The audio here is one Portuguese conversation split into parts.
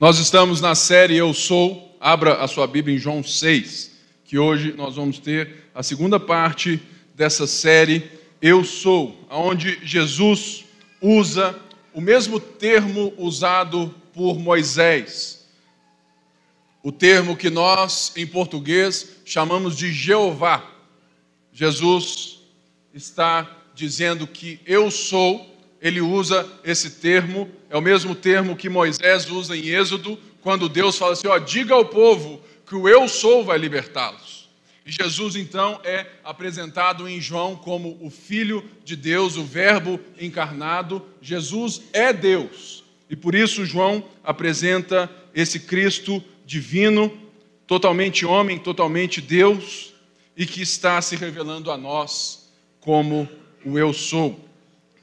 Nós estamos na série Eu Sou. Abra a sua Bíblia em João 6, que hoje nós vamos ter a segunda parte dessa série Eu Sou, onde Jesus usa o mesmo termo usado por Moisés. O termo que nós, em português, chamamos de Jeová. Jesus está dizendo que eu sou ele usa esse termo, é o mesmo termo que Moisés usa em Êxodo, quando Deus fala assim: ó, diga ao povo que o eu sou vai libertá-los. E Jesus então é apresentado em João como o Filho de Deus, o Verbo encarnado. Jesus é Deus. E por isso João apresenta esse Cristo divino, totalmente homem, totalmente Deus, e que está se revelando a nós como o eu sou.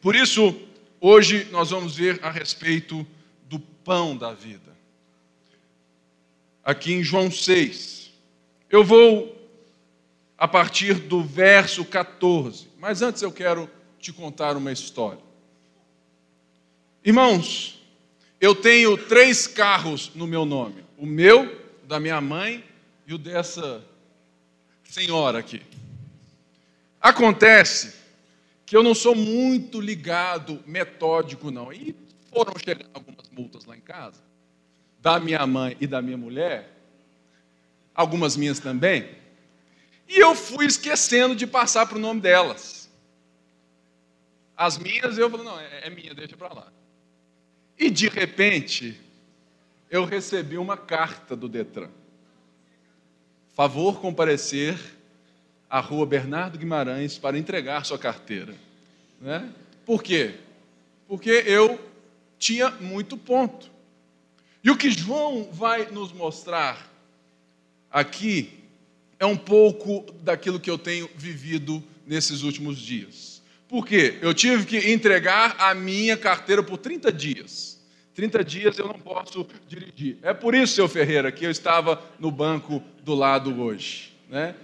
Por isso, Hoje nós vamos ver a respeito do pão da vida. Aqui em João 6. Eu vou a partir do verso 14. Mas antes eu quero te contar uma história. Irmãos, eu tenho três carros no meu nome: o meu, da minha mãe e o dessa senhora aqui. Acontece que eu não sou muito ligado, metódico, não. E foram chegando algumas multas lá em casa, da minha mãe e da minha mulher, algumas minhas também, e eu fui esquecendo de passar para o nome delas. As minhas, eu falei, não, é, é minha, deixa para lá. E de repente, eu recebi uma carta do Detran. Favor comparecer à rua Bernardo Guimarães para entregar sua carteira. Né? Por quê? Porque eu tinha muito ponto. E o que João vai nos mostrar aqui é um pouco daquilo que eu tenho vivido nesses últimos dias. Por quê? Eu tive que entregar a minha carteira por 30 dias. 30 dias eu não posso dirigir. É por isso, seu Ferreira, que eu estava no banco do lado hoje. Né?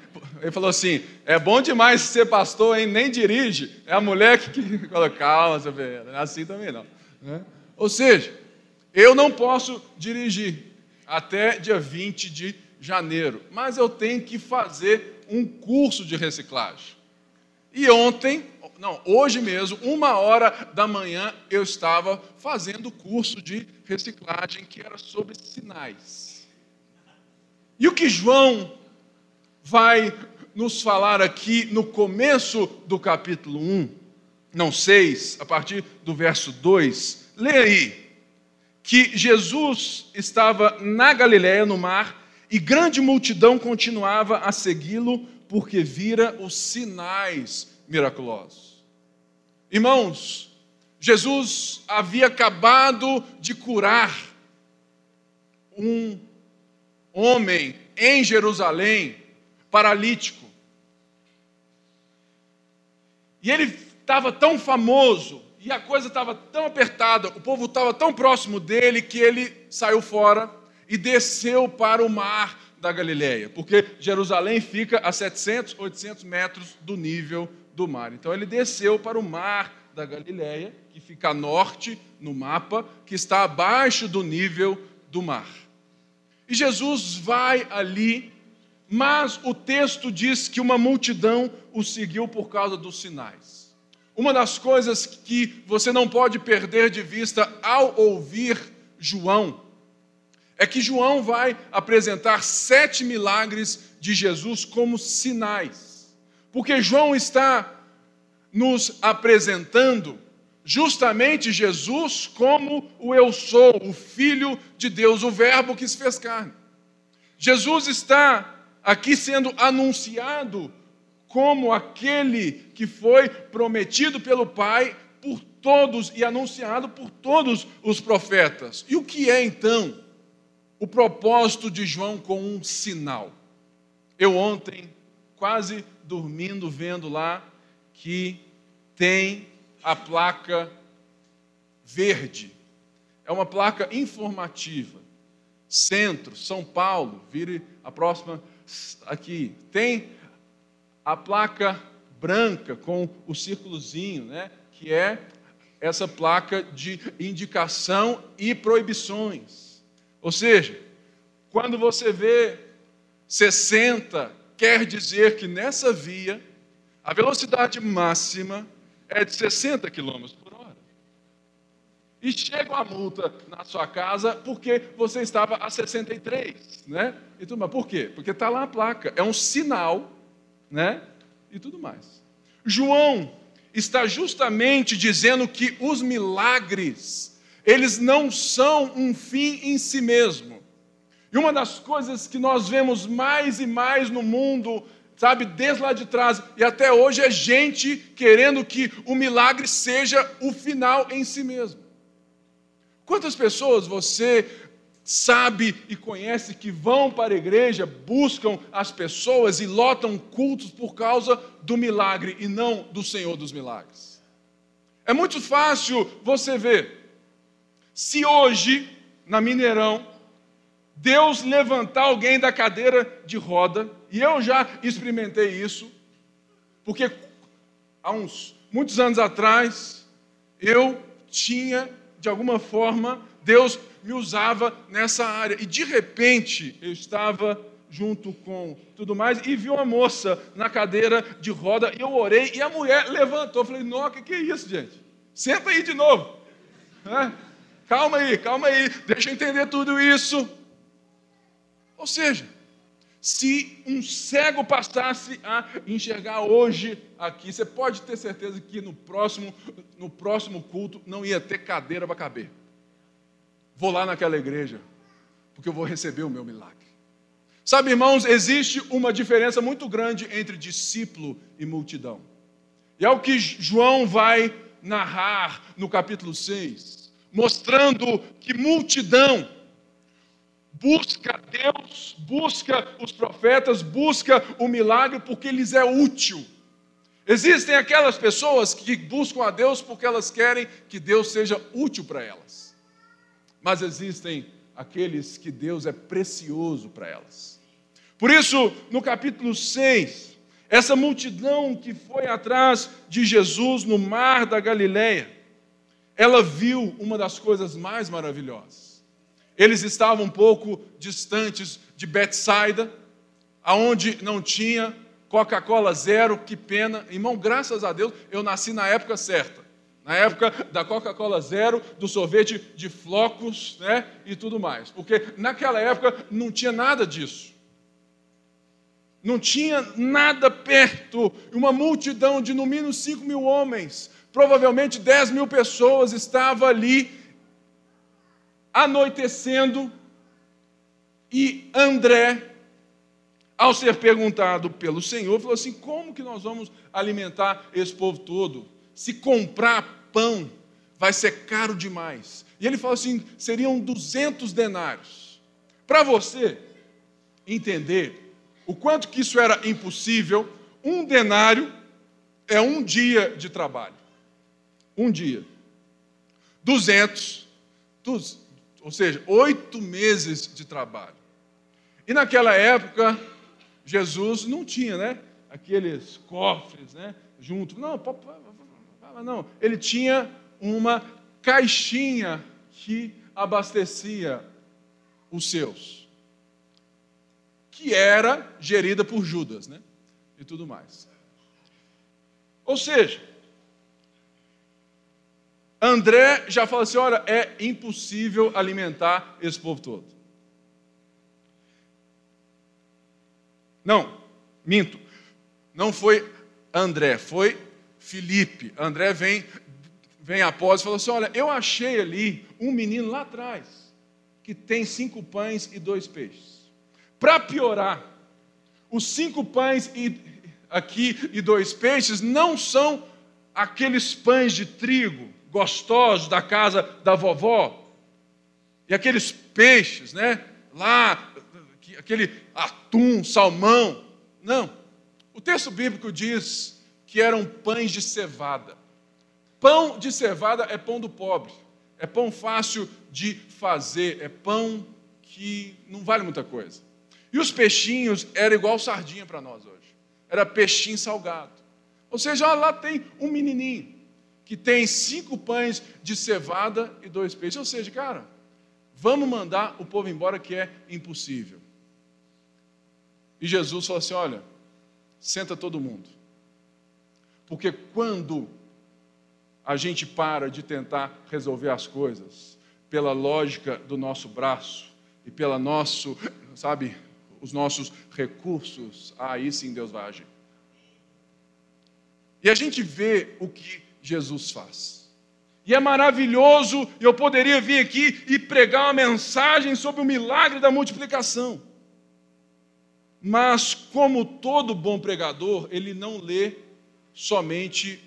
Ele falou assim: é bom demais ser pastor, hein? Nem dirige. É a mulher que, que fala, calma, seu é assim também não. Né? Ou seja, eu não posso dirigir até dia 20 de janeiro, mas eu tenho que fazer um curso de reciclagem. E ontem, não, hoje mesmo, uma hora da manhã, eu estava fazendo o curso de reciclagem que era sobre sinais. E o que João vai nos falar aqui no começo do capítulo 1, não 6, a partir do verso 2. Lê aí que Jesus estava na Galiléia, no mar, e grande multidão continuava a segui-lo porque vira os sinais miraculosos. Irmãos, Jesus havia acabado de curar um homem em Jerusalém paralítico. E ele estava tão famoso, e a coisa estava tão apertada, o povo estava tão próximo dele, que ele saiu fora e desceu para o mar da Galileia, porque Jerusalém fica a 700, 800 metros do nível do mar. Então ele desceu para o mar da Galileia, que fica a norte no mapa, que está abaixo do nível do mar. E Jesus vai ali mas o texto diz que uma multidão o seguiu por causa dos sinais. Uma das coisas que você não pode perder de vista ao ouvir João é que João vai apresentar sete milagres de Jesus como sinais, porque João está nos apresentando justamente Jesus como o Eu Sou, o Filho de Deus, o Verbo que se fez carne. Jesus está aqui sendo anunciado como aquele que foi prometido pelo Pai por todos e anunciado por todos os profetas. E o que é então o propósito de João com um sinal? Eu ontem, quase dormindo, vendo lá que tem a placa verde. É uma placa informativa. Centro, São Paulo, vire a próxima aqui, tem a placa branca com o círculozinho, né, que é essa placa de indicação e proibições. Ou seja, quando você vê 60, quer dizer que nessa via a velocidade máxima é de 60 km. E chega uma multa na sua casa porque você estava a 63, né? E tudo mais. Por quê? Porque está lá a placa. É um sinal, né? E tudo mais. João está justamente dizendo que os milagres, eles não são um fim em si mesmo. E uma das coisas que nós vemos mais e mais no mundo sabe, desde lá de trás e até hoje é gente querendo que o milagre seja o final em si mesmo. Quantas pessoas você sabe e conhece que vão para a igreja, buscam as pessoas e lotam cultos por causa do milagre e não do Senhor dos milagres? É muito fácil você ver. Se hoje, na Mineirão, Deus levantar alguém da cadeira de roda, e eu já experimentei isso, porque há uns muitos anos atrás eu tinha, de alguma forma, Deus me usava nessa área, e de repente eu estava junto com tudo mais, e vi uma moça na cadeira de roda, e eu orei, e a mulher levantou, falei, nossa, o que, que é isso, gente? Senta aí de novo. É? Calma aí, calma aí, deixa eu entender tudo isso. Ou seja, se um cego passasse a enxergar hoje aqui, você pode ter certeza que no próximo, no próximo culto não ia ter cadeira para caber. Vou lá naquela igreja, porque eu vou receber o meu milagre. Sabe, irmãos, existe uma diferença muito grande entre discípulo e multidão. E é o que João vai narrar no capítulo 6, mostrando que multidão busca Deus, busca os profetas, busca o milagre porque lhes é útil. Existem aquelas pessoas que buscam a Deus porque elas querem que Deus seja útil para elas. Mas existem aqueles que Deus é precioso para elas. Por isso, no capítulo 6, essa multidão que foi atrás de Jesus no mar da Galileia, ela viu uma das coisas mais maravilhosas. Eles estavam um pouco distantes de Betsaida, aonde não tinha Coca-Cola zero, que pena. Irmão, graças a Deus, eu nasci na época certa. Na época da Coca-Cola zero, do sorvete de flocos né, e tudo mais. Porque naquela época não tinha nada disso. Não tinha nada perto. Uma multidão de no mínimo 5 mil homens, provavelmente 10 mil pessoas, estava ali anoitecendo, e André, ao ser perguntado pelo Senhor, falou assim: como que nós vamos alimentar esse povo todo? Se comprar pão vai ser caro demais. E ele falou assim: seriam 200 denários. Para você entender o quanto que isso era impossível, um denário é um dia de trabalho. Um dia. 200, ou seja, oito meses de trabalho. E naquela época, Jesus não tinha, né? Aqueles cofres, né? Junto. Não, não. Ele tinha uma caixinha que abastecia os seus, que era gerida por Judas, né? E tudo mais. Ou seja, André já fala assim: olha, é impossível alimentar esse povo todo. Não, minto. Não foi André, foi Felipe. André vem, vem após e fala assim: olha, eu achei ali um menino lá atrás que tem cinco pães e dois peixes. Para piorar, os cinco pães e, aqui e dois peixes não são aqueles pães de trigo gostosos da casa da vovó. E aqueles peixes, né? Lá, aquele atum, salmão. Não. O texto bíblico diz que eram pães de cevada. Pão de cevada é pão do pobre. É pão fácil de fazer. É pão que não vale muita coisa. E os peixinhos eram igual sardinha para nós hoje. Era peixinho salgado. Ou seja, lá tem um menininho que tem cinco pães de cevada e dois peixes. Ou seja, cara, Vamos mandar o povo embora que é impossível. E Jesus falou assim: Olha, senta todo mundo. Porque quando a gente para de tentar resolver as coisas pela lógica do nosso braço e pela nosso, sabe, os nossos recursos, aí sim Deus vai agir. E a gente vê o que Jesus faz. E é maravilhoso, eu poderia vir aqui e pregar uma mensagem sobre o milagre da multiplicação. Mas, como todo bom pregador, ele não lê somente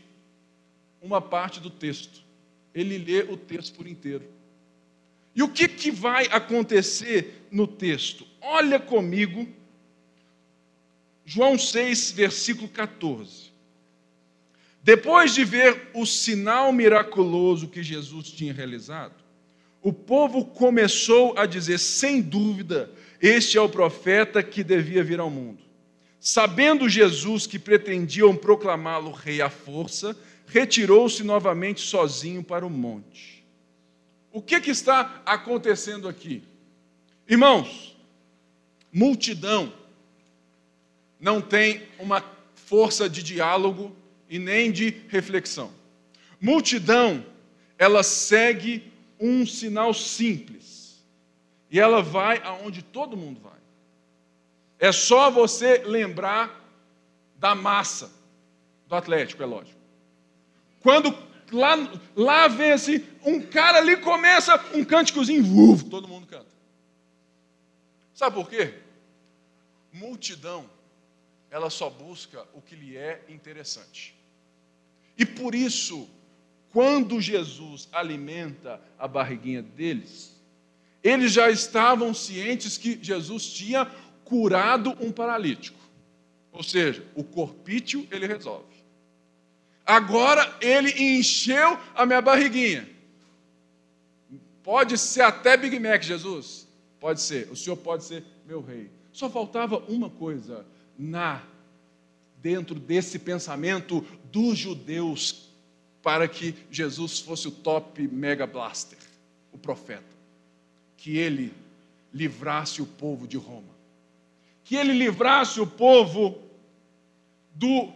uma parte do texto, ele lê o texto por inteiro. E o que, que vai acontecer no texto? Olha comigo, João 6, versículo 14. Depois de ver o sinal miraculoso que Jesus tinha realizado, o povo começou a dizer, sem dúvida, este é o profeta que devia vir ao mundo. Sabendo Jesus que pretendiam proclamá-lo rei à força, retirou-se novamente sozinho para o monte. O que, que está acontecendo aqui? Irmãos, multidão não tem uma força de diálogo e nem de reflexão. Multidão, ela segue um sinal simples. E ela vai aonde todo mundo vai. É só você lembrar da massa do Atlético, é lógico. Quando lá, lá vem assim, um cara ali começa um cânticozinho, uf, todo mundo canta. Sabe por quê? Multidão, ela só busca o que lhe é interessante. E por isso, quando Jesus alimenta a barriguinha deles, eles já estavam cientes que Jesus tinha curado um paralítico. Ou seja, o corpício ele resolve. Agora ele encheu a minha barriguinha. Pode ser até Big Mac, Jesus. Pode ser. O Senhor pode ser meu rei. Só faltava uma coisa na dentro desse pensamento dos judeus para que Jesus fosse o top mega blaster, o profeta. Que ele livrasse o povo de Roma. Que ele livrasse o povo do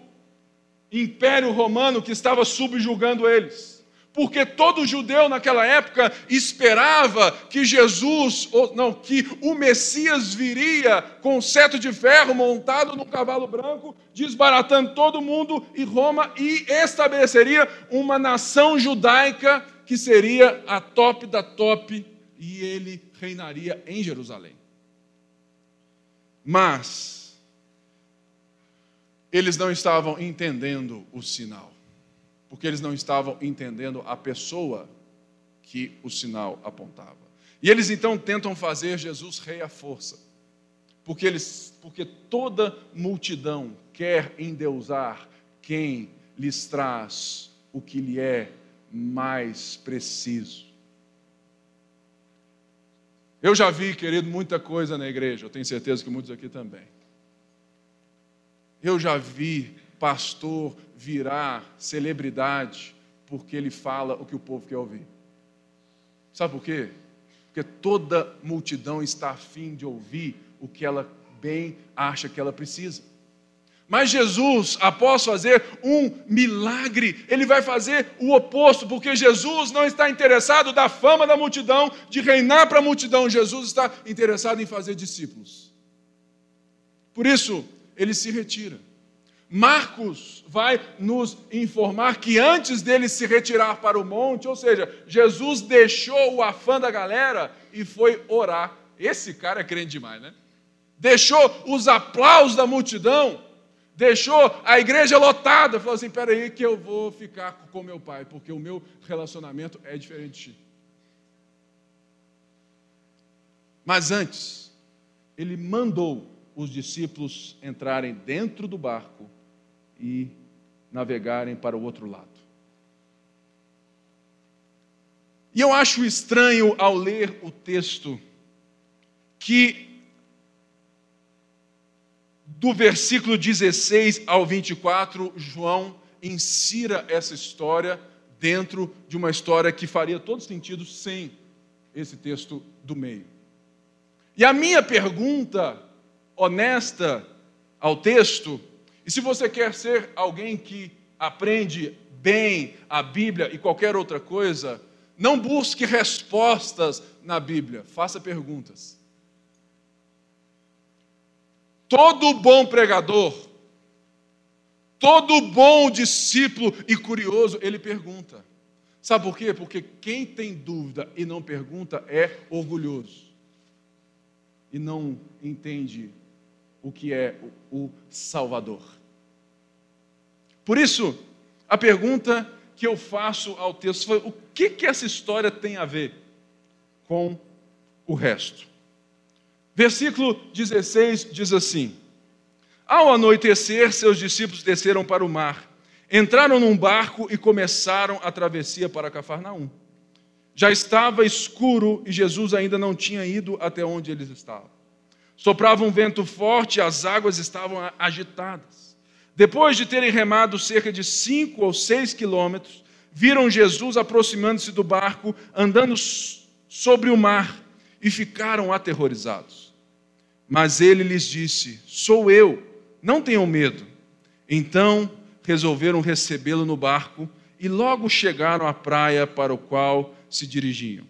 império romano que estava subjugando eles porque todo judeu naquela época esperava que Jesus, ou não, que o Messias viria com cetro de ferro montado num cavalo branco, desbaratando todo mundo e Roma e estabeleceria uma nação judaica que seria a top da top e ele reinaria em Jerusalém. Mas eles não estavam entendendo o sinal porque eles não estavam entendendo a pessoa que o sinal apontava. E eles então tentam fazer Jesus rei à força, porque, eles, porque toda multidão quer endeusar quem lhes traz o que lhe é mais preciso. Eu já vi, querido, muita coisa na igreja, eu tenho certeza que muitos aqui também. Eu já vi pastor virar celebridade porque ele fala o que o povo quer ouvir. Sabe por quê? Porque toda multidão está afim de ouvir o que ela bem acha que ela precisa. Mas Jesus, após fazer um milagre, ele vai fazer o oposto, porque Jesus não está interessado da fama da multidão, de reinar para a multidão. Jesus está interessado em fazer discípulos. Por isso, ele se retira. Marcos vai nos informar que antes dele se retirar para o monte, ou seja, Jesus deixou o afã da galera e foi orar. Esse cara é crente demais, né? Deixou os aplausos da multidão, deixou a igreja lotada, falou assim: peraí, que eu vou ficar com meu pai, porque o meu relacionamento é diferente. Mas antes, ele mandou os discípulos entrarem dentro do barco e navegarem para o outro lado. E eu acho estranho ao ler o texto que do versículo 16 ao 24, João insira essa história dentro de uma história que faria todo sentido sem esse texto do meio. E a minha pergunta honesta ao texto, e se você quer ser alguém que aprende bem a Bíblia e qualquer outra coisa, não busque respostas na Bíblia, faça perguntas. Todo bom pregador, todo bom discípulo e curioso, ele pergunta. Sabe por quê? Porque quem tem dúvida e não pergunta é orgulhoso e não entende o que é o Salvador. Por isso, a pergunta que eu faço ao texto foi: o que, que essa história tem a ver com o resto? Versículo 16 diz assim: Ao anoitecer, seus discípulos desceram para o mar, entraram num barco e começaram a travessia para Cafarnaum. Já estava escuro e Jesus ainda não tinha ido até onde eles estavam. Soprava um vento forte e as águas estavam agitadas. Depois de terem remado cerca de cinco ou seis quilômetros, viram Jesus aproximando-se do barco, andando sobre o mar, e ficaram aterrorizados. Mas ele lhes disse: Sou eu, não tenham medo. Então resolveram recebê-lo no barco e logo chegaram à praia para o qual se dirigiam.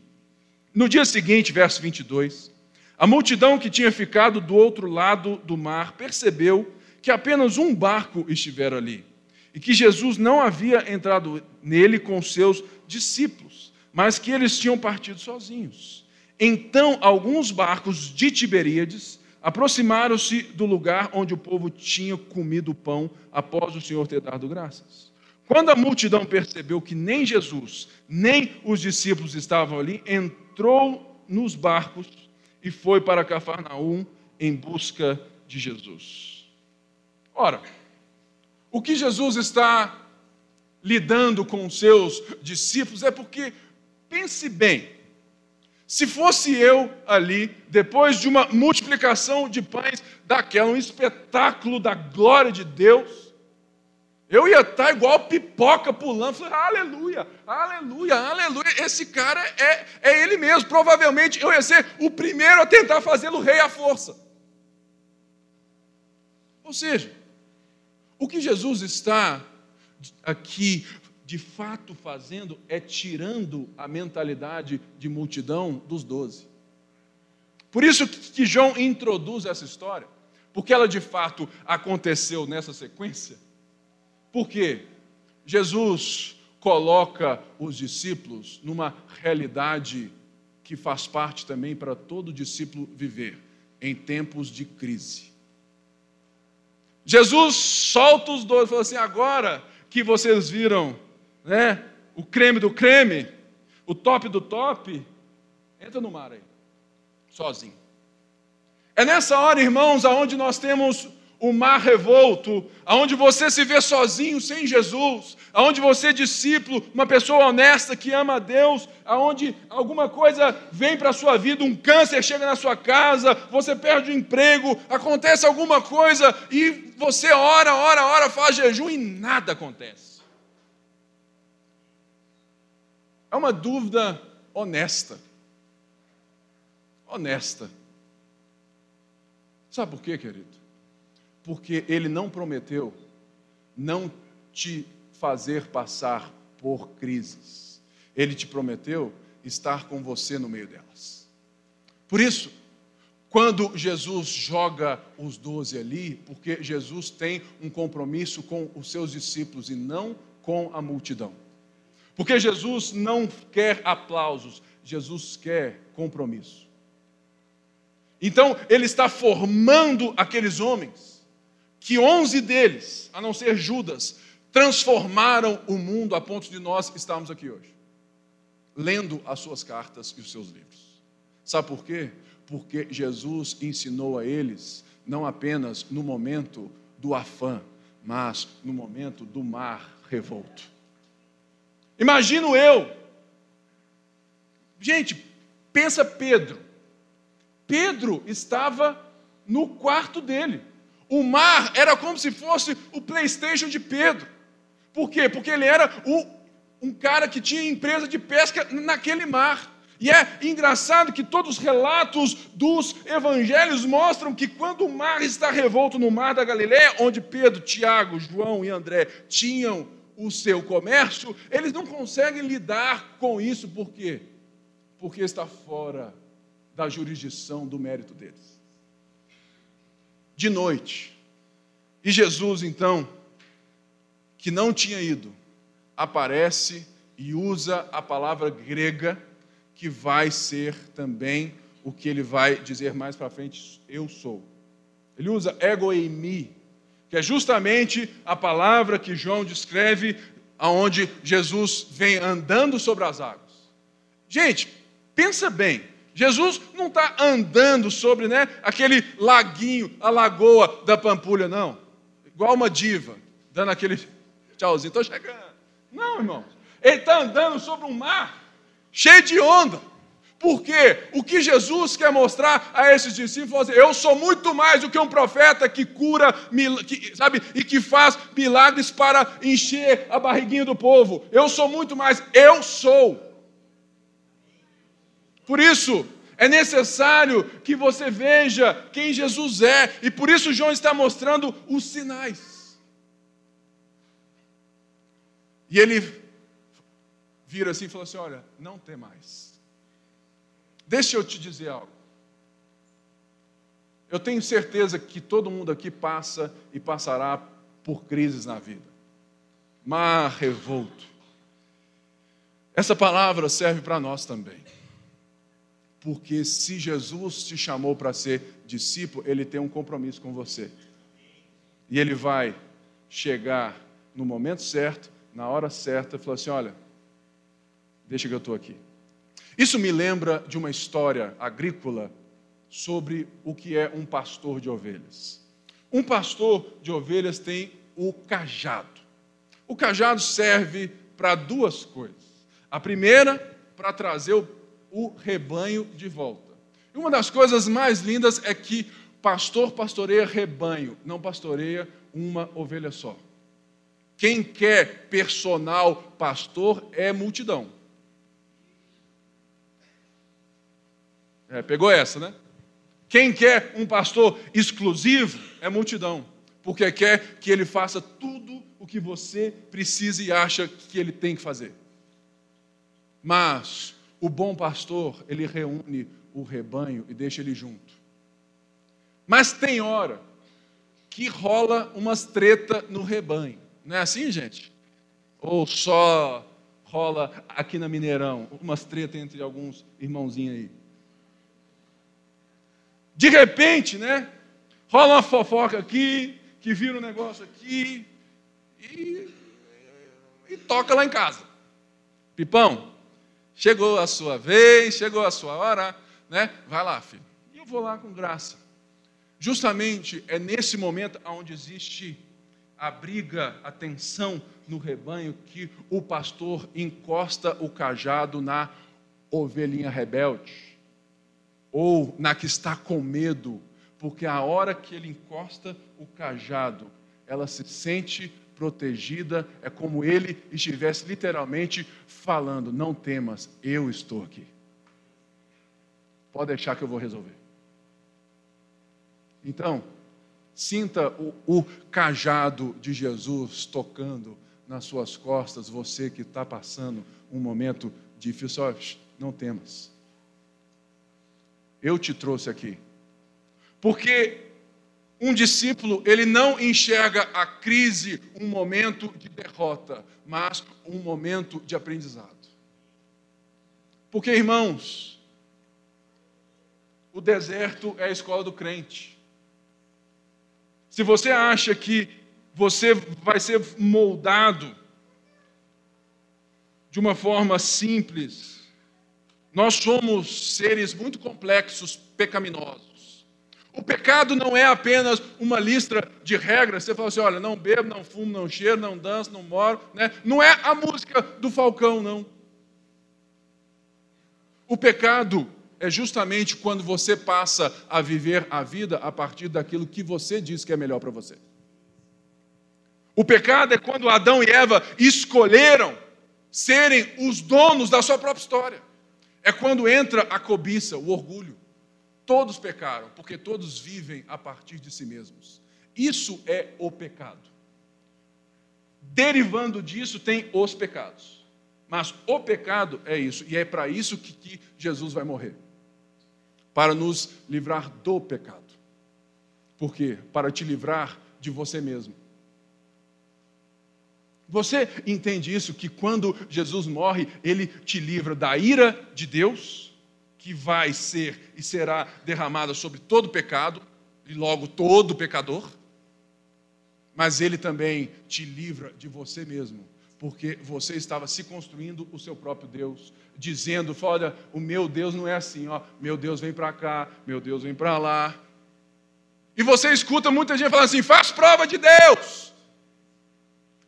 No dia seguinte, verso 22, a multidão que tinha ficado do outro lado do mar percebeu que apenas um barco estivera ali e que Jesus não havia entrado nele com seus discípulos, mas que eles tinham partido sozinhos. Então, alguns barcos de Tiberíades aproximaram-se do lugar onde o povo tinha comido pão após o Senhor ter dado graças. Quando a multidão percebeu que nem Jesus, nem os discípulos estavam ali, entrou nos barcos e foi para Cafarnaum em busca de Jesus. Ora, o que Jesus está lidando com os seus discípulos é porque, pense bem, se fosse eu ali, depois de uma multiplicação de pães daquela, um espetáculo da glória de Deus, eu ia estar igual pipoca pulando, falando, aleluia, aleluia, aleluia. Esse cara é, é ele mesmo. Provavelmente eu ia ser o primeiro a tentar fazê-lo rei à força. Ou seja, o que Jesus está aqui de fato fazendo é tirando a mentalidade de multidão dos doze. Por isso que João introduz essa história, porque ela de fato aconteceu nessa sequência por quê? Jesus coloca os discípulos numa realidade que faz parte também para todo discípulo viver em tempos de crise. Jesus solta os dois fala assim: agora que vocês viram né, o creme do creme, o top do top, entra no mar aí, sozinho. É nessa hora, irmãos, aonde nós temos o mar revolto, aonde você se vê sozinho sem Jesus, aonde você é discípulo, uma pessoa honesta que ama a Deus, aonde alguma coisa vem para a sua vida, um câncer chega na sua casa, você perde o emprego, acontece alguma coisa e você ora, ora, ora, faz jejum e nada acontece. É uma dúvida honesta. Honesta. Sabe por quê, querido? Porque ele não prometeu não te fazer passar por crises. Ele te prometeu estar com você no meio delas. Por isso, quando Jesus joga os doze ali, porque Jesus tem um compromisso com os seus discípulos e não com a multidão. Porque Jesus não quer aplausos, Jesus quer compromisso. Então, ele está formando aqueles homens que onze deles, a não ser Judas, transformaram o mundo a ponto de nós estarmos aqui hoje, lendo as suas cartas e os seus livros. Sabe por quê? Porque Jesus ensinou a eles, não apenas no momento do afã, mas no momento do mar revolto. Imagino eu, gente, pensa Pedro. Pedro estava no quarto dele. O mar era como se fosse o PlayStation de Pedro. Por quê? Porque ele era o, um cara que tinha empresa de pesca naquele mar. E é engraçado que todos os relatos dos evangelhos mostram que quando o mar está revolto no mar da Galiléia, onde Pedro, Tiago, João e André tinham o seu comércio, eles não conseguem lidar com isso, por quê? Porque está fora da jurisdição do mérito deles. De noite. E Jesus, então, que não tinha ido, aparece e usa a palavra grega que vai ser também o que ele vai dizer mais para frente, eu sou. Ele usa egoemi, que é justamente a palavra que João descreve aonde Jesus vem andando sobre as águas. Gente, pensa bem, Jesus não está andando sobre né, aquele laguinho, a lagoa da Pampulha, não. Igual uma diva, dando aquele tchauzinho, estou chegando. Não, irmãos. Ele está andando sobre um mar cheio de onda. Porque o que Jesus quer mostrar a esses discípulos é: eu sou muito mais do que um profeta que cura, que, sabe, e que faz milagres para encher a barriguinha do povo. Eu sou muito mais, eu sou. Por isso, é necessário que você veja quem Jesus é, e por isso João está mostrando os sinais. E ele vira assim e fala assim: Olha, não tem mais. Deixa eu te dizer algo. Eu tenho certeza que todo mundo aqui passa e passará por crises na vida. Mar revolto. Essa palavra serve para nós também. Porque se Jesus te chamou para ser discípulo, ele tem um compromisso com você. E ele vai chegar no momento certo, na hora certa, e falar assim: olha, deixa que eu estou aqui. Isso me lembra de uma história agrícola sobre o que é um pastor de ovelhas. Um pastor de ovelhas tem o cajado. O cajado serve para duas coisas. A primeira, para trazer o, o rebanho de volta. E uma das coisas mais lindas é que pastor pastoreia rebanho, não pastoreia uma ovelha só. Quem quer personal pastor é multidão. É, pegou essa, né? Quem quer um pastor exclusivo é multidão, porque quer que ele faça tudo o que você precisa e acha que ele tem que fazer. Mas o bom pastor, ele reúne o rebanho e deixa ele junto. Mas tem hora que rola umas treta no rebanho. Não é assim, gente? Ou só rola aqui na Mineirão, umas treta entre alguns irmãozinhos aí. De repente, né? Rola uma fofoca aqui, que vira um negócio aqui, e, e toca lá em casa. Pipão, chegou a sua vez, chegou a sua hora, né? Vai lá, filho. E eu vou lá com graça. Justamente é nesse momento onde existe a briga, a tensão no rebanho, que o pastor encosta o cajado na ovelhinha rebelde ou na que está com medo, porque a hora que ele encosta o cajado, ela se sente protegida, é como ele estivesse literalmente falando: Não temas, eu estou aqui. Pode deixar que eu vou resolver. Então, sinta o, o cajado de Jesus tocando nas suas costas, você que está passando um momento difícil, não temas eu te trouxe aqui. Porque um discípulo, ele não enxerga a crise um momento de derrota, mas um momento de aprendizado. Porque, irmãos, o deserto é a escola do crente. Se você acha que você vai ser moldado de uma forma simples, nós somos seres muito complexos, pecaminosos. O pecado não é apenas uma lista de regras. Você fala assim: olha, não bebo, não fumo, não cheiro, não danço, não moro. Né? Não é a música do Falcão, não. O pecado é justamente quando você passa a viver a vida a partir daquilo que você diz que é melhor para você. O pecado é quando Adão e Eva escolheram serem os donos da sua própria história. É quando entra a cobiça, o orgulho. Todos pecaram, porque todos vivem a partir de si mesmos. Isso é o pecado. Derivando disso, tem os pecados. Mas o pecado é isso, e é para isso que, que Jesus vai morrer para nos livrar do pecado. Por quê? Para te livrar de você mesmo. Você entende isso? Que quando Jesus morre, ele te livra da ira de Deus, que vai ser e será derramada sobre todo pecado, e logo todo pecador, mas ele também te livra de você mesmo, porque você estava se construindo o seu próprio Deus, dizendo: olha, o meu Deus não é assim, ó, meu Deus vem para cá, meu Deus vem para lá. E você escuta muita gente falando assim: faz prova de Deus.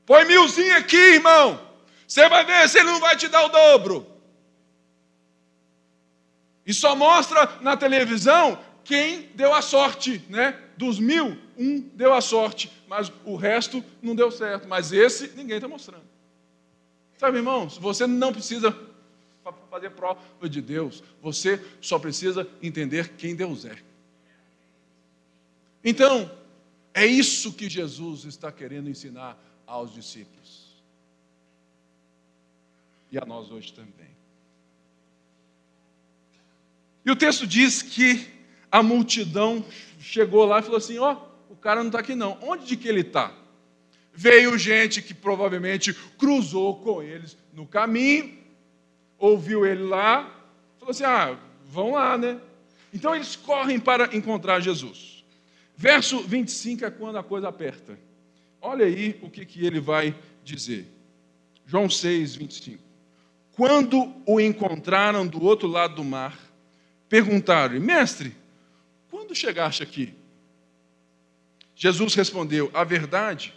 Põe milzinho aqui, irmão. Você vai ver se ele não vai te dar o dobro. E só mostra na televisão quem deu a sorte, né? Dos mil, um deu a sorte, mas o resto não deu certo. Mas esse ninguém está mostrando. Sabe, irmãos, você não precisa fazer prova de Deus, você só precisa entender quem Deus é. Então, é isso que Jesus está querendo ensinar aos discípulos. E a nós hoje também. E o texto diz que a multidão chegou lá e falou assim: Ó, oh, o cara não está aqui não. Onde de que ele está? Veio gente que provavelmente cruzou com eles no caminho, ouviu ele lá, falou assim: Ah, vão lá, né? Então eles correm para encontrar Jesus. Verso 25 é quando a coisa aperta. Olha aí o que, que ele vai dizer. João 6, 25. Quando o encontraram do outro lado do mar, perguntaram-lhe, mestre, quando chegaste aqui? Jesus respondeu: A verdade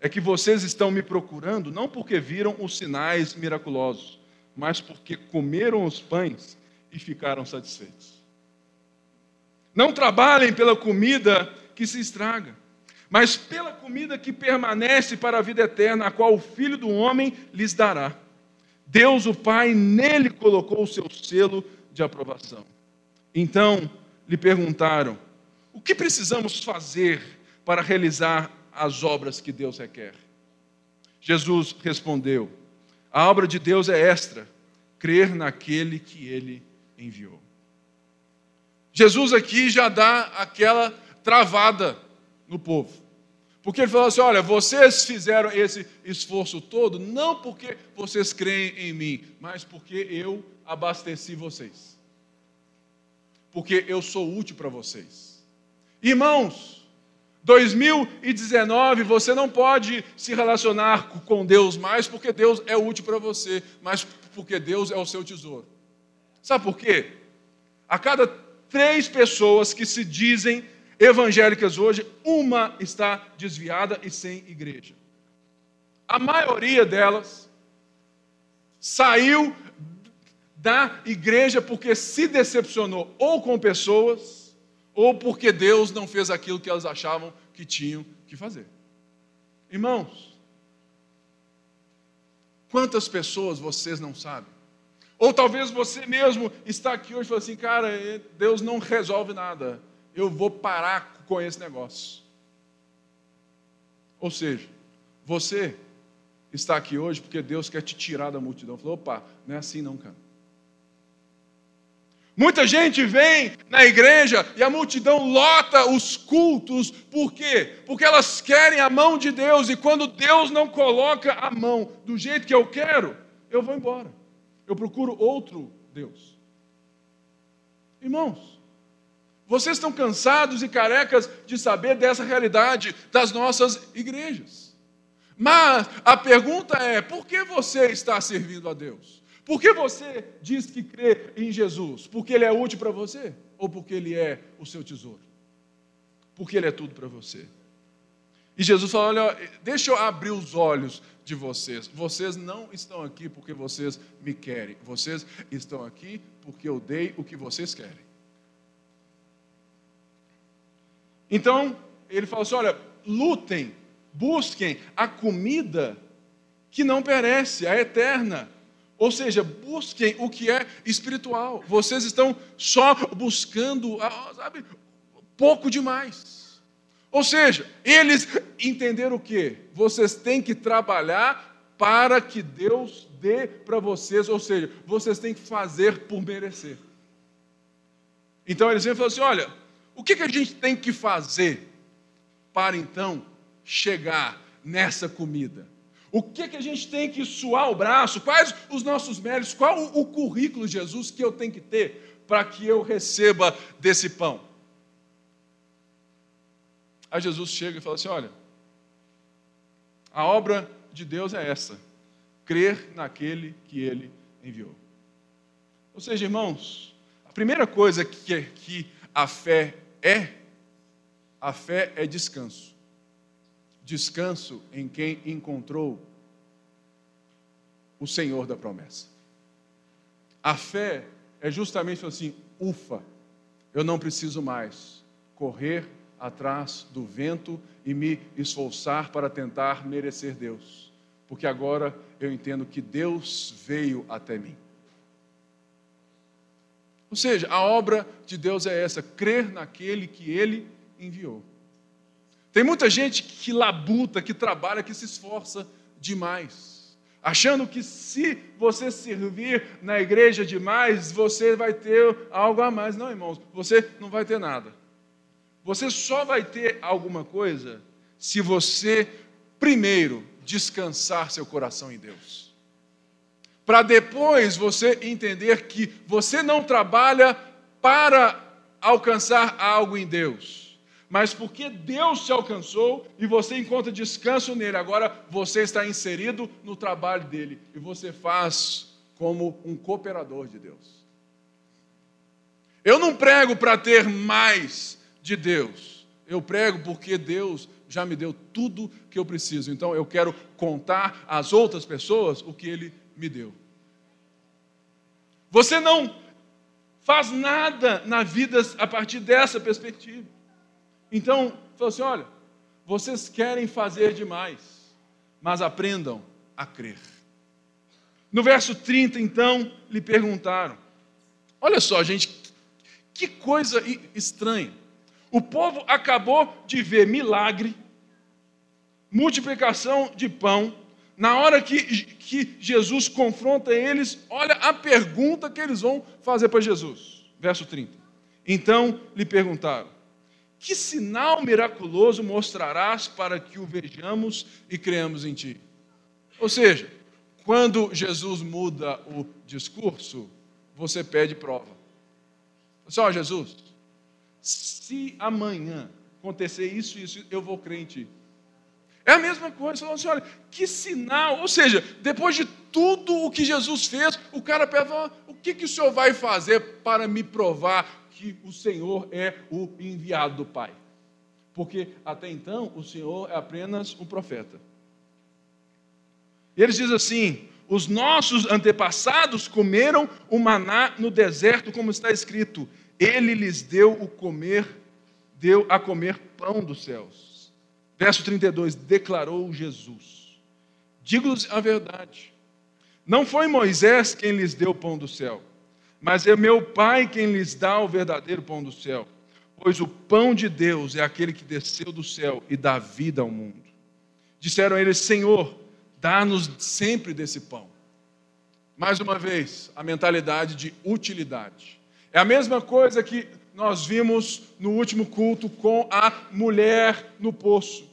é que vocês estão me procurando não porque viram os sinais miraculosos, mas porque comeram os pães e ficaram satisfeitos. Não trabalhem pela comida que se estraga mas pela comida que permanece para a vida eterna, a qual o Filho do Homem lhes dará. Deus, o Pai, nele colocou o seu selo de aprovação. Então lhe perguntaram: o que precisamos fazer para realizar as obras que Deus requer? Jesus respondeu: a obra de Deus é extra, crer naquele que ele enviou. Jesus aqui já dá aquela travada no povo. Porque ele falou assim: olha, vocês fizeram esse esforço todo, não porque vocês creem em mim, mas porque eu abasteci vocês. Porque eu sou útil para vocês. Irmãos, 2019 você não pode se relacionar com Deus mais porque Deus é útil para você, mas porque Deus é o seu tesouro. Sabe por quê? A cada três pessoas que se dizem evangélicas hoje, uma está desviada e sem igreja. A maioria delas saiu da igreja porque se decepcionou ou com pessoas ou porque Deus não fez aquilo que elas achavam que tinham que fazer. Irmãos, quantas pessoas vocês não sabem? Ou talvez você mesmo está aqui hoje e fala assim, cara, Deus não resolve nada eu vou parar com esse negócio. Ou seja, você está aqui hoje porque Deus quer te tirar da multidão. Falou, opa, não é assim não, cara. Muita gente vem na igreja e a multidão lota os cultos, por quê? Porque elas querem a mão de Deus e quando Deus não coloca a mão do jeito que eu quero, eu vou embora. Eu procuro outro Deus. Irmãos, vocês estão cansados e carecas de saber dessa realidade das nossas igrejas. Mas a pergunta é: por que você está servindo a Deus? Por que você diz que crê em Jesus? Porque ele é útil para você? Ou porque ele é o seu tesouro? Porque ele é tudo para você. E Jesus falou: olha, deixa eu abrir os olhos de vocês. Vocês não estão aqui porque vocês me querem. Vocês estão aqui porque eu dei o que vocês querem. Então, ele fala assim: olha, lutem, busquem a comida que não perece, a eterna, Ou seja, busquem o que é espiritual. Vocês estão só buscando, ah, sabe, pouco demais. Ou seja, eles entenderam o quê? Vocês têm que trabalhar para que Deus dê para vocês, ou seja, vocês têm que fazer por merecer. Então eles vêm e falam assim: olha, o que, que a gente tem que fazer para então chegar nessa comida? O que, que a gente tem que suar o braço? Quais os nossos méritos? Qual o, o currículo de Jesus que eu tenho que ter para que eu receba desse pão? Aí Jesus chega e fala assim: olha, a obra de Deus é essa: crer naquele que ele enviou. Ou seja, irmãos, a primeira coisa que, que a fé é, a fé é descanso. Descanso em quem encontrou o Senhor da promessa. A fé é justamente assim: ufa, eu não preciso mais correr atrás do vento e me esforçar para tentar merecer Deus, porque agora eu entendo que Deus veio até mim. Ou seja, a obra de Deus é essa: crer naquele que Ele enviou. Tem muita gente que labuta, que trabalha, que se esforça demais, achando que se você servir na igreja demais, você vai ter algo a mais. Não, irmãos, você não vai ter nada. Você só vai ter alguma coisa se você, primeiro, descansar seu coração em Deus. Para depois você entender que você não trabalha para alcançar algo em Deus, mas porque Deus te alcançou e você encontra descanso nele, agora você está inserido no trabalho dele e você faz como um cooperador de Deus. Eu não prego para ter mais, de Deus. Eu prego porque Deus já me deu tudo que eu preciso. Então eu quero contar às outras pessoas o que Ele me deu. Você não faz nada na vida a partir dessa perspectiva. Então, falou assim: olha, vocês querem fazer demais, mas aprendam a crer. No verso 30, então, lhe perguntaram: olha só, gente, que coisa estranha. O povo acabou de ver milagre, multiplicação de pão. Na hora que, que Jesus confronta eles, olha a pergunta que eles vão fazer para Jesus. Verso 30. Então lhe perguntaram: Que sinal miraculoso mostrarás para que o vejamos e creamos em ti? Ou seja, quando Jesus muda o discurso, você pede prova. Só Jesus, se amanhã acontecer isso e isso, eu vou crer em ti. É a mesma coisa, falando assim, olha, que sinal, ou seja, depois de tudo o que Jesus fez, o cara pergunta, o que, que o Senhor vai fazer para me provar que o Senhor é o enviado do Pai? Porque até então o Senhor é apenas um profeta. Eles dizem assim: os nossos antepassados comeram o maná no deserto, como está escrito, ele lhes deu o comer, deu a comer pão dos céus. Verso 32, declarou Jesus: Digo-lhes a verdade. Não foi Moisés quem lhes deu o pão do céu, mas é meu Pai quem lhes dá o verdadeiro pão do céu. Pois o pão de Deus é aquele que desceu do céu e dá vida ao mundo. Disseram eles: Senhor, dá-nos sempre desse pão. Mais uma vez, a mentalidade de utilidade. É a mesma coisa que nós vimos no último culto com a mulher no poço.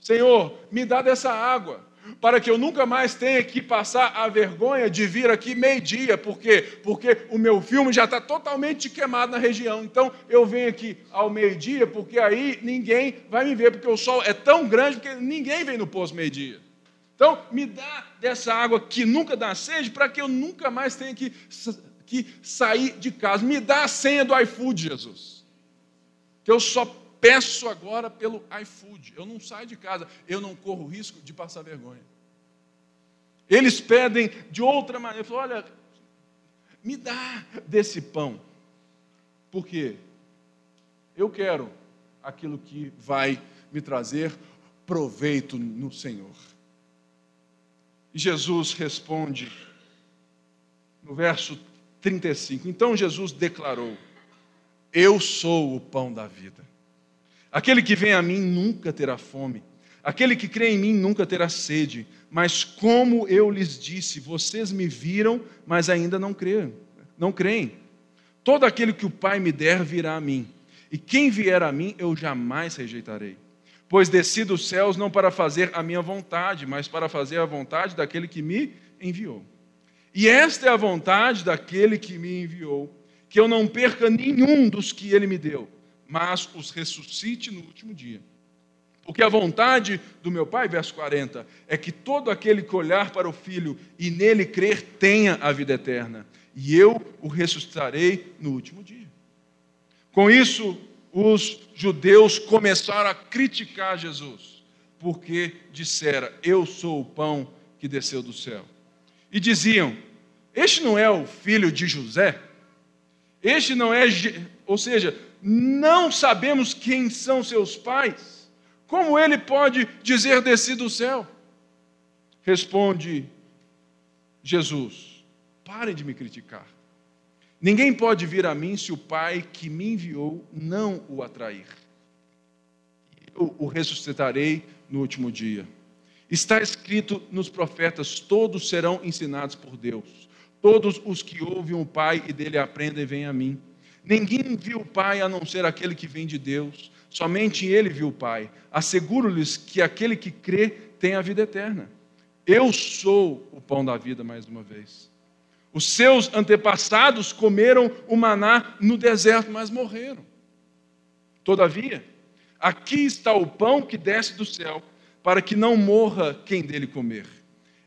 Senhor, me dá dessa água, para que eu nunca mais tenha que passar a vergonha de vir aqui meio-dia. Por quê? Porque o meu filme já está totalmente queimado na região. Então eu venho aqui ao meio-dia, porque aí ninguém vai me ver, porque o sol é tão grande que ninguém vem no poço meio-dia. Então, me dá dessa água que nunca dá sede, para que eu nunca mais tenha que que sair de casa. Me dá a senha do iFood, Jesus. Que eu só peço agora pelo iFood. Eu não saio de casa, eu não corro risco de passar vergonha. Eles pedem de outra maneira. Falam, olha, me dá desse pão. Por quê? Eu quero aquilo que vai me trazer proveito no Senhor. E Jesus responde no verso 35. Então Jesus declarou: Eu sou o pão da vida. Aquele que vem a mim nunca terá fome. Aquele que crê em mim nunca terá sede. Mas como eu lhes disse, vocês me viram, mas ainda não creem. Não creem. Todo aquele que o Pai me der virá a mim. E quem vier a mim, eu jamais rejeitarei. Pois desci dos céus não para fazer a minha vontade, mas para fazer a vontade daquele que me enviou. E esta é a vontade daquele que me enviou, que eu não perca nenhum dos que ele me deu, mas os ressuscite no último dia. Porque a vontade do meu Pai, verso 40, é que todo aquele que olhar para o Filho e nele crer tenha a vida eterna, e eu o ressuscitarei no último dia. Com isso, os judeus começaram a criticar Jesus, porque dissera: Eu sou o pão que desceu do céu e diziam: Este não é o filho de José? Este não é. Ou seja, não sabemos quem são seus pais. Como ele pode dizer desci do céu? Responde Jesus: Parem de me criticar. Ninguém pode vir a mim se o Pai que me enviou não o atrair. Eu o ressuscitarei no último dia. Está escrito nos profetas: todos serão ensinados por Deus. Todos os que ouvem o Pai e dele aprendem, vêm a mim. Ninguém viu o Pai a não ser aquele que vem de Deus. Somente ele viu o Pai. Asseguro-lhes que aquele que crê tem a vida eterna. Eu sou o pão da vida, mais uma vez. Os seus antepassados comeram o maná no deserto, mas morreram. Todavia, aqui está o pão que desce do céu para que não morra quem dele comer.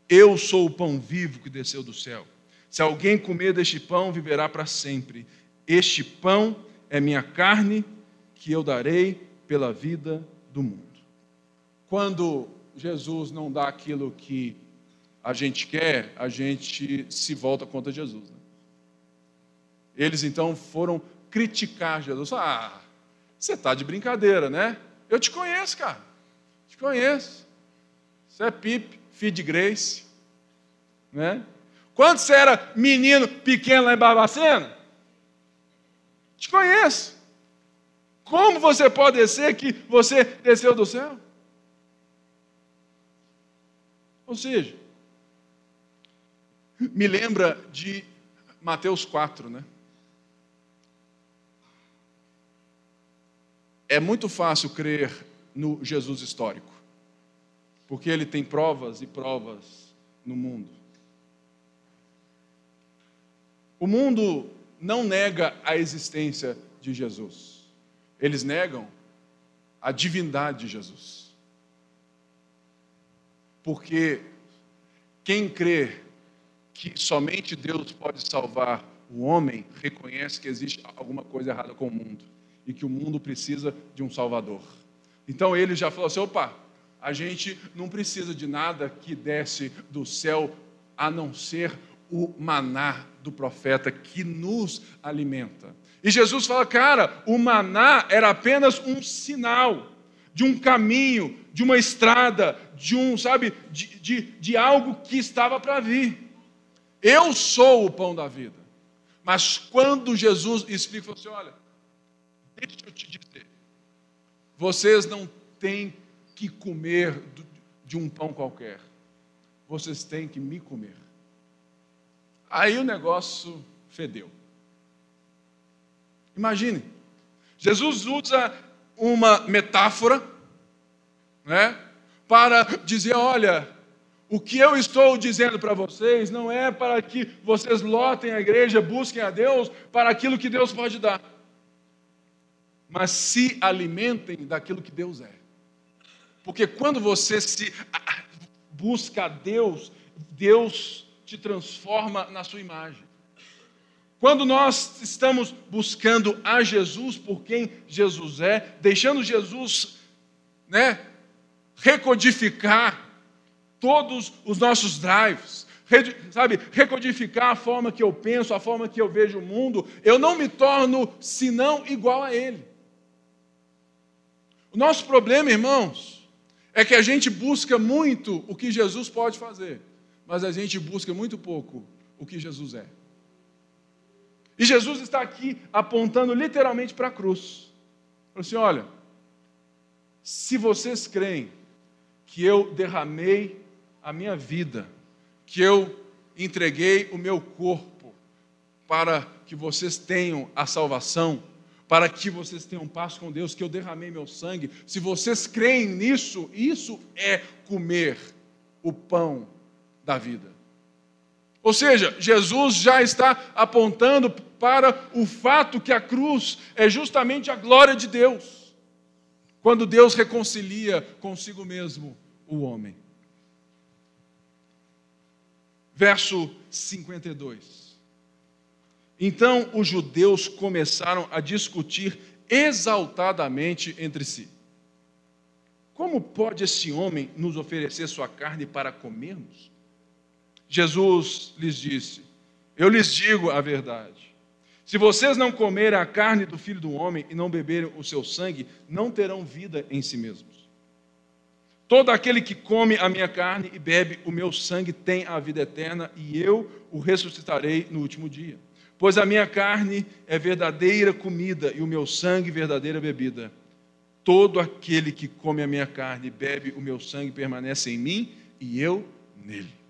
Eu sou o pão vivo que desceu do céu. Se alguém comer deste pão, viverá para sempre. Este pão é minha carne que eu darei pela vida do mundo. Quando Jesus não dá aquilo que a gente quer, a gente se volta contra Jesus. Né? Eles então foram criticar Jesus. Ah, você está de brincadeira, né? Eu te conheço, cara. Te conheço. Você é Pipe, filho de Grace. Né? Quando você era menino pequeno lá em Barbacena? Te conheço. Como você pode descer que você desceu do céu? Ou seja, me lembra de Mateus 4, né? É muito fácil crer no Jesus histórico, porque ele tem provas e provas no mundo. O mundo não nega a existência de Jesus, eles negam a divindade de Jesus. Porque quem crê que somente Deus pode salvar o homem, reconhece que existe alguma coisa errada com o mundo e que o mundo precisa de um Salvador. Então ele já falou assim: opa, a gente não precisa de nada que desce do céu a não ser o maná do profeta que nos alimenta. E Jesus fala, cara, o maná era apenas um sinal de um caminho, de uma estrada, de um, sabe, de, de, de algo que estava para vir. Eu sou o pão da vida. Mas quando Jesus explica, assim: olha, deixa eu te dizer, vocês não têm que comer de um pão qualquer. Vocês têm que me comer. Aí o negócio fedeu. Imagine, Jesus usa uma metáfora, né, para dizer, olha, o que eu estou dizendo para vocês não é para que vocês lotem a igreja, busquem a Deus para aquilo que Deus pode dar mas se alimentem daquilo que Deus é. Porque quando você se busca a Deus, Deus te transforma na sua imagem. Quando nós estamos buscando a Jesus por quem Jesus é, deixando Jesus, né, recodificar todos os nossos drives, sabe, recodificar a forma que eu penso, a forma que eu vejo o mundo, eu não me torno senão igual a Ele. O nosso problema, irmãos, é que a gente busca muito o que Jesus pode fazer, mas a gente busca muito pouco o que Jesus é. E Jesus está aqui apontando literalmente para a cruz. Falou assim: olha, se vocês creem que eu derramei a minha vida, que eu entreguei o meu corpo para que vocês tenham a salvação, para que vocês tenham paz com Deus, que eu derramei meu sangue. Se vocês creem nisso, isso é comer o pão da vida. Ou seja, Jesus já está apontando para o fato que a cruz é justamente a glória de Deus, quando Deus reconcilia consigo mesmo o homem. Verso 52. Então os judeus começaram a discutir exaltadamente entre si: Como pode esse homem nos oferecer sua carne para comermos? Jesus lhes disse: Eu lhes digo a verdade. Se vocês não comerem a carne do filho do homem e não beberem o seu sangue, não terão vida em si mesmos. Todo aquele que come a minha carne e bebe o meu sangue tem a vida eterna, e eu o ressuscitarei no último dia. Pois a minha carne é verdadeira comida e o meu sangue verdadeira bebida. Todo aquele que come a minha carne e bebe o meu sangue permanece em mim e eu nele.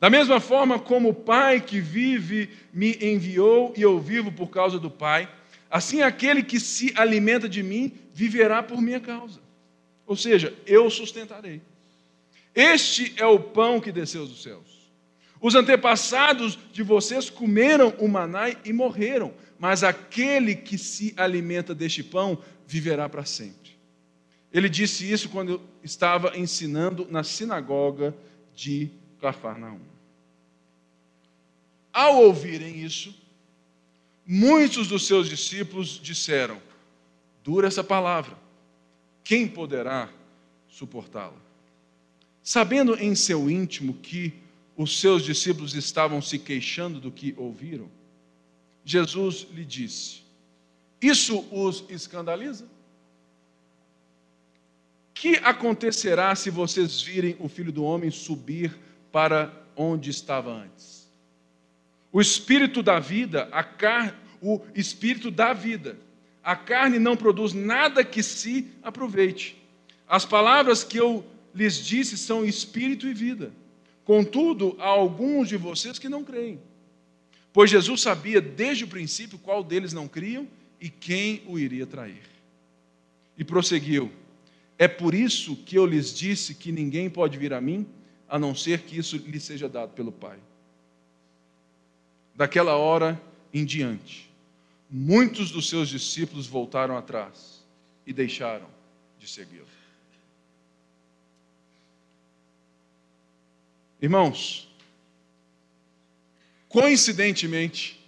Da mesma forma como o Pai que vive me enviou e eu vivo por causa do Pai, assim aquele que se alimenta de mim viverá por minha causa. Ou seja, eu sustentarei. Este é o pão que desceu dos céus. Os antepassados de vocês comeram o maná e morreram, mas aquele que se alimenta deste pão viverá para sempre. Ele disse isso quando estava ensinando na sinagoga de Cafarnaum. Ao ouvirem isso, muitos dos seus discípulos disseram: Dura essa palavra, quem poderá suportá-la? Sabendo em seu íntimo que os seus discípulos estavam se queixando do que ouviram, Jesus lhe disse: Isso os escandaliza? Que acontecerá se vocês virem o filho do homem subir para onde estava antes? O espírito da vida, a car... o espírito da vida. A carne não produz nada que se aproveite. As palavras que eu lhes disse são espírito e vida. Contudo, há alguns de vocês que não creem. Pois Jesus sabia desde o princípio qual deles não criam e quem o iria trair. E prosseguiu: É por isso que eu lhes disse que ninguém pode vir a mim, a não ser que isso lhe seja dado pelo Pai. Daquela hora em diante, muitos dos seus discípulos voltaram atrás e deixaram de segui-lo. Irmãos, coincidentemente,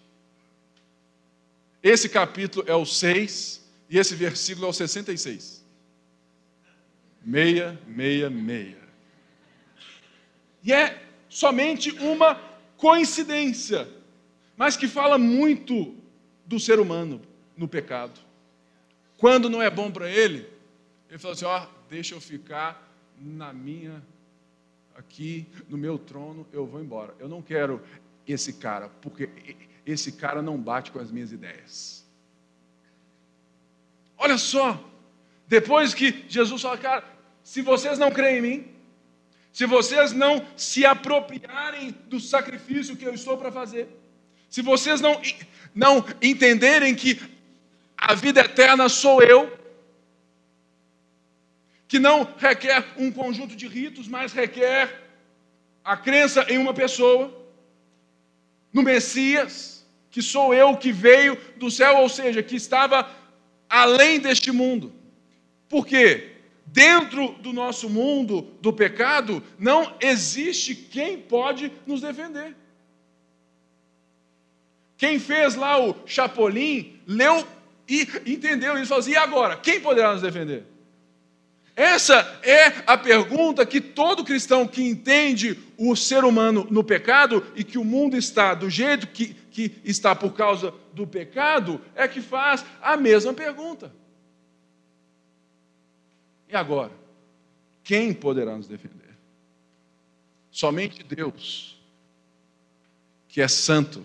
esse capítulo é o 6 e esse versículo é o 66. Meia, meia, meia. E é somente uma coincidência, mas que fala muito do ser humano no pecado. Quando não é bom para ele, ele fala assim: ó, deixa eu ficar na minha aqui no meu trono, eu vou embora. Eu não quero esse cara, porque esse cara não bate com as minhas ideias. Olha só, depois que Jesus fala, cara, se vocês não creem em mim, se vocês não se apropriarem do sacrifício que eu estou para fazer, se vocês não, não entenderem que a vida eterna sou eu, que não requer um conjunto de ritos, mas requer a crença em uma pessoa, no Messias, que sou eu que veio do céu, ou seja, que estava além deste mundo. Por quê? Dentro do nosso mundo do pecado, não existe quem pode nos defender. Quem fez lá o Chapolin, leu e entendeu isso. Falou assim, e agora? Quem poderá nos defender? Essa é a pergunta que todo cristão que entende o ser humano no pecado e que o mundo está do jeito que, que está por causa do pecado, é que faz a mesma pergunta. E agora? Quem poderá nos defender? Somente Deus, que é santo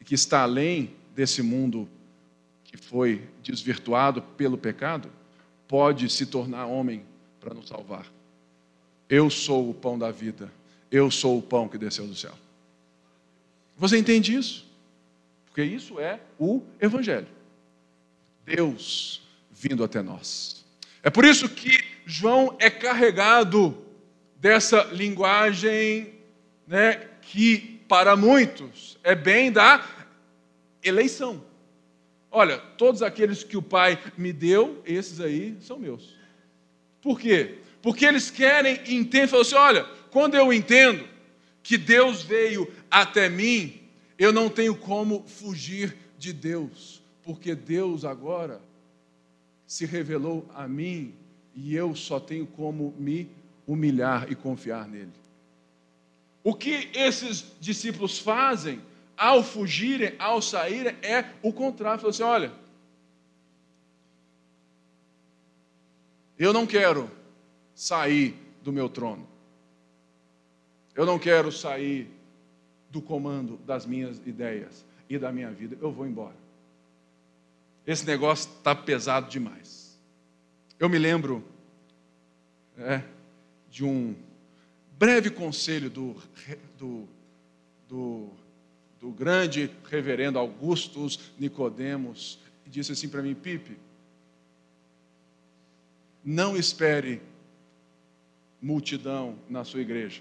e que está além desse mundo que foi desvirtuado pelo pecado, pode se tornar homem para nos salvar. Eu sou o pão da vida. Eu sou o pão que desceu do céu. Você entende isso? Porque isso é o Evangelho. Deus vindo até nós. É por isso que João é carregado dessa linguagem, né, que para muitos é bem da eleição. Olha, todos aqueles que o Pai me deu, esses aí são meus. Por quê? Porque eles querem entender, falam assim: olha, quando eu entendo que Deus veio até mim, eu não tenho como fugir de Deus, porque Deus agora se revelou a mim e eu só tenho como me humilhar e confiar nele. O que esses discípulos fazem ao fugirem, ao saírem, é o contrário. Falam assim: olha, eu não quero sair do meu trono. Eu não quero sair do comando das minhas ideias e da minha vida. Eu vou embora. Esse negócio está pesado demais. Eu me lembro é, de um breve conselho do, do, do, do grande reverendo Augustus Nicodemos, e disse assim para mim, Pipe, não espere multidão na sua igreja.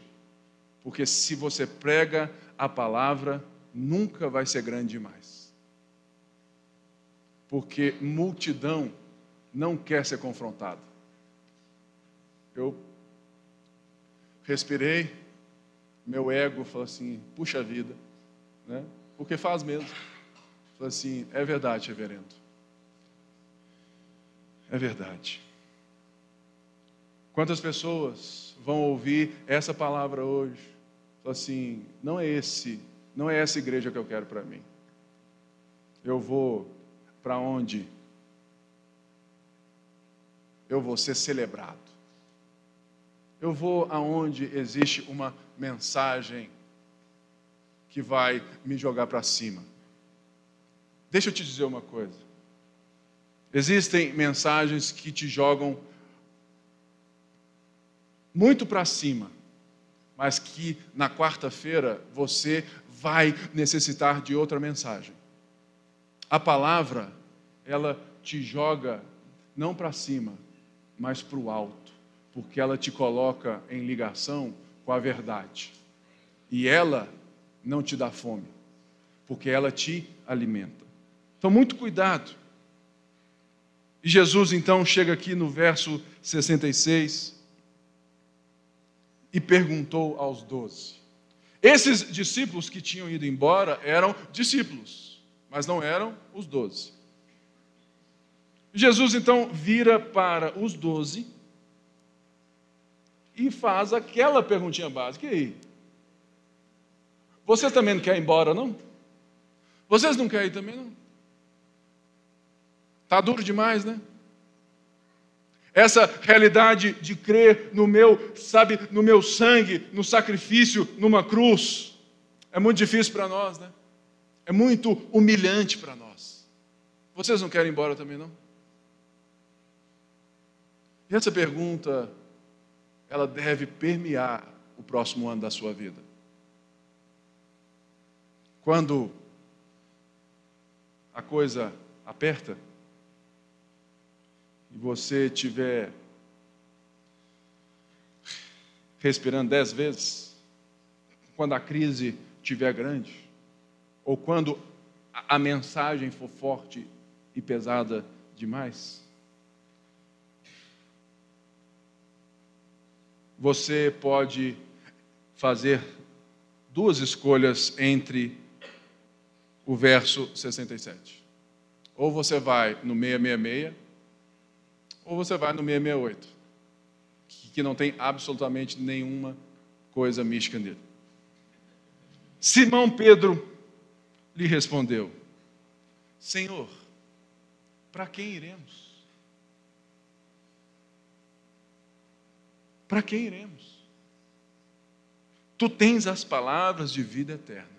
Porque se você prega a palavra, nunca vai ser grande demais. Porque multidão não quer ser confrontada. Eu respirei, meu ego falou assim: puxa vida, né? porque faz mesmo. Falei assim: é verdade, reverendo. É verdade. Quantas pessoas vão ouvir essa palavra hoje? Fala assim, não é esse, não é essa igreja que eu quero para mim. Eu vou para onde eu vou ser celebrado. Eu vou aonde existe uma mensagem que vai me jogar para cima. Deixa eu te dizer uma coisa. Existem mensagens que te jogam muito para cima, mas que na quarta-feira você vai necessitar de outra mensagem. A palavra, ela te joga não para cima, mas para o alto, porque ela te coloca em ligação com a verdade. E ela não te dá fome, porque ela te alimenta. Então, muito cuidado. E Jesus então chega aqui no verso 66 e perguntou aos doze. Esses discípulos que tinham ido embora eram discípulos, mas não eram os doze. Jesus então vira para os doze e faz aquela perguntinha básica. E aí? Vocês também não querem ir embora, não? Vocês não querem ir também, não? Está duro demais, né? Essa realidade de crer no meu, sabe, no meu sangue, no sacrifício, numa cruz, é muito difícil para nós, né? É muito humilhante para nós. Vocês não querem ir embora também, não? E essa pergunta, ela deve permear o próximo ano da sua vida. Quando a coisa aperta, e você estiver respirando dez vezes, quando a crise estiver grande, ou quando a mensagem for forte e pesada demais, você pode fazer duas escolhas entre o verso 67. Ou você vai no 666 ou você vai no 668, que não tem absolutamente nenhuma coisa mística nele. Simão Pedro lhe respondeu: Senhor, para quem iremos? Para quem iremos? Tu tens as palavras de vida eterna.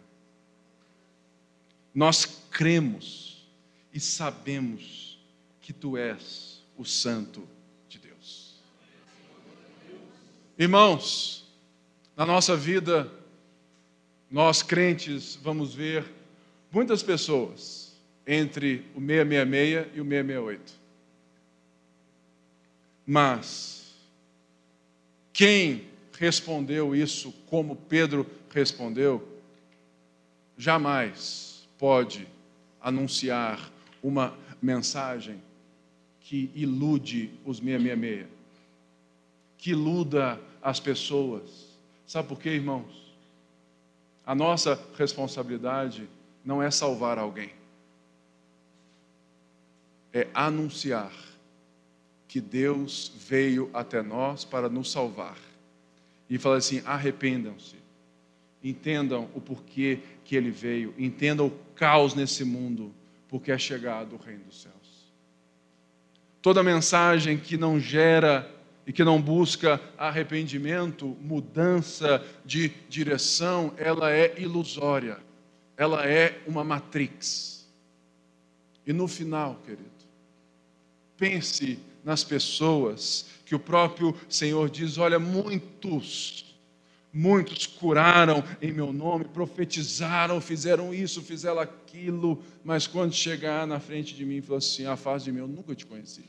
nós cremos e sabemos que tu és o Santo de Deus. Irmãos, na nossa vida, nós crentes vamos ver muitas pessoas entre o 666 e o 668. Mas quem respondeu isso como Pedro respondeu, jamais pode anunciar uma mensagem que ilude os 666, que iluda as pessoas. Sabe por quê, irmãos? A nossa responsabilidade não é salvar alguém, é anunciar que Deus veio até nós para nos salvar. E falar assim: arrependam-se, entendam o porquê que ele veio, entendam o caos nesse mundo, porque é chegado o reino dos céus. Toda mensagem que não gera e que não busca arrependimento, mudança de direção, ela é ilusória, ela é uma matrix. E no final, querido, pense nas pessoas que o próprio Senhor diz: olha, muitos, muitos curaram em meu nome, profetizaram, fizeram isso, fizeram aquilo, mas quando chegar na frente de mim, falou assim: afasta de mim, eu nunca te conheci.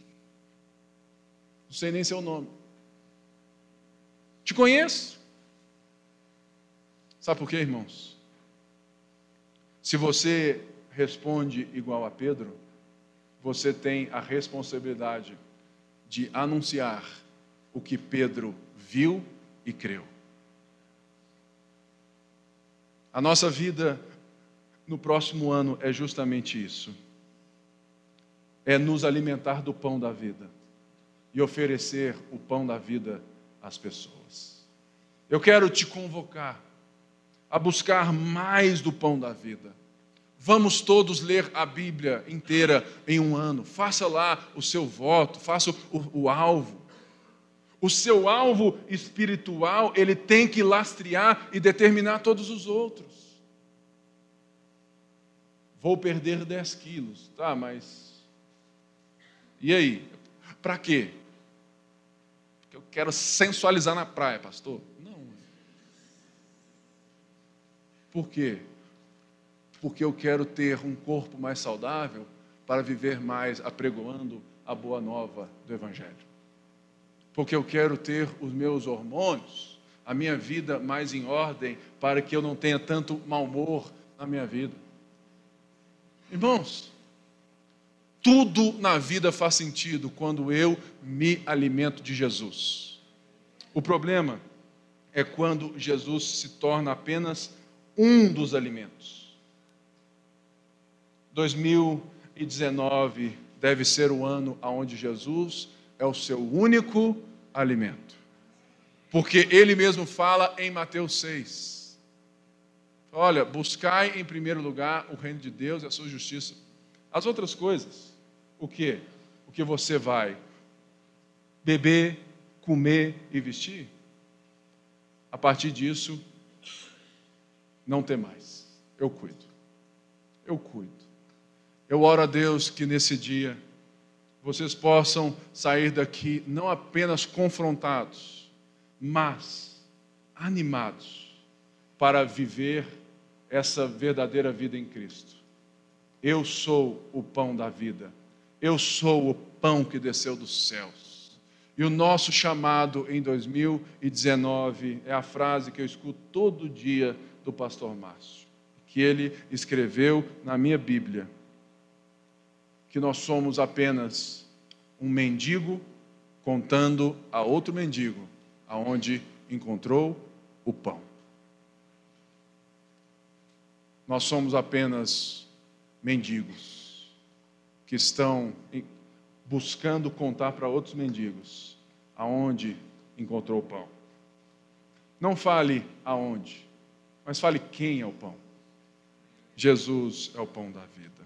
Não sei nem seu nome. Te conheço. Sabe por quê, irmãos? Se você responde igual a Pedro, você tem a responsabilidade de anunciar o que Pedro viu e creu. A nossa vida no próximo ano é justamente isso. É nos alimentar do pão da vida e oferecer o pão da vida às pessoas. Eu quero te convocar a buscar mais do pão da vida Vamos todos ler a Bíblia inteira em um ano. Faça lá o seu voto, faça o, o alvo. O seu alvo espiritual, ele tem que lastrear e determinar todos os outros. Vou perder 10 quilos, tá, mas. E aí? Para quê? Porque eu quero sensualizar na praia, pastor? Não. Por quê? Porque eu quero ter um corpo mais saudável para viver mais apregoando a boa nova do Evangelho. Porque eu quero ter os meus hormônios, a minha vida mais em ordem, para que eu não tenha tanto mau humor na minha vida. Irmãos, tudo na vida faz sentido quando eu me alimento de Jesus. O problema é quando Jesus se torna apenas um dos alimentos. 2019 deve ser o ano onde Jesus é o seu único alimento. Porque ele mesmo fala em Mateus 6. Olha, buscai em primeiro lugar o reino de Deus e a sua justiça. As outras coisas, o que? O que você vai beber, comer e vestir? A partir disso, não tem mais. Eu cuido. Eu cuido. Eu oro a Deus que nesse dia vocês possam sair daqui não apenas confrontados, mas animados para viver essa verdadeira vida em Cristo. Eu sou o pão da vida. Eu sou o pão que desceu dos céus. E o nosso chamado em 2019 é a frase que eu escuto todo dia do pastor Márcio, que ele escreveu na minha Bíblia que nós somos apenas um mendigo contando a outro mendigo aonde encontrou o pão. Nós somos apenas mendigos que estão buscando contar para outros mendigos aonde encontrou o pão. Não fale aonde, mas fale quem é o pão. Jesus é o pão da vida.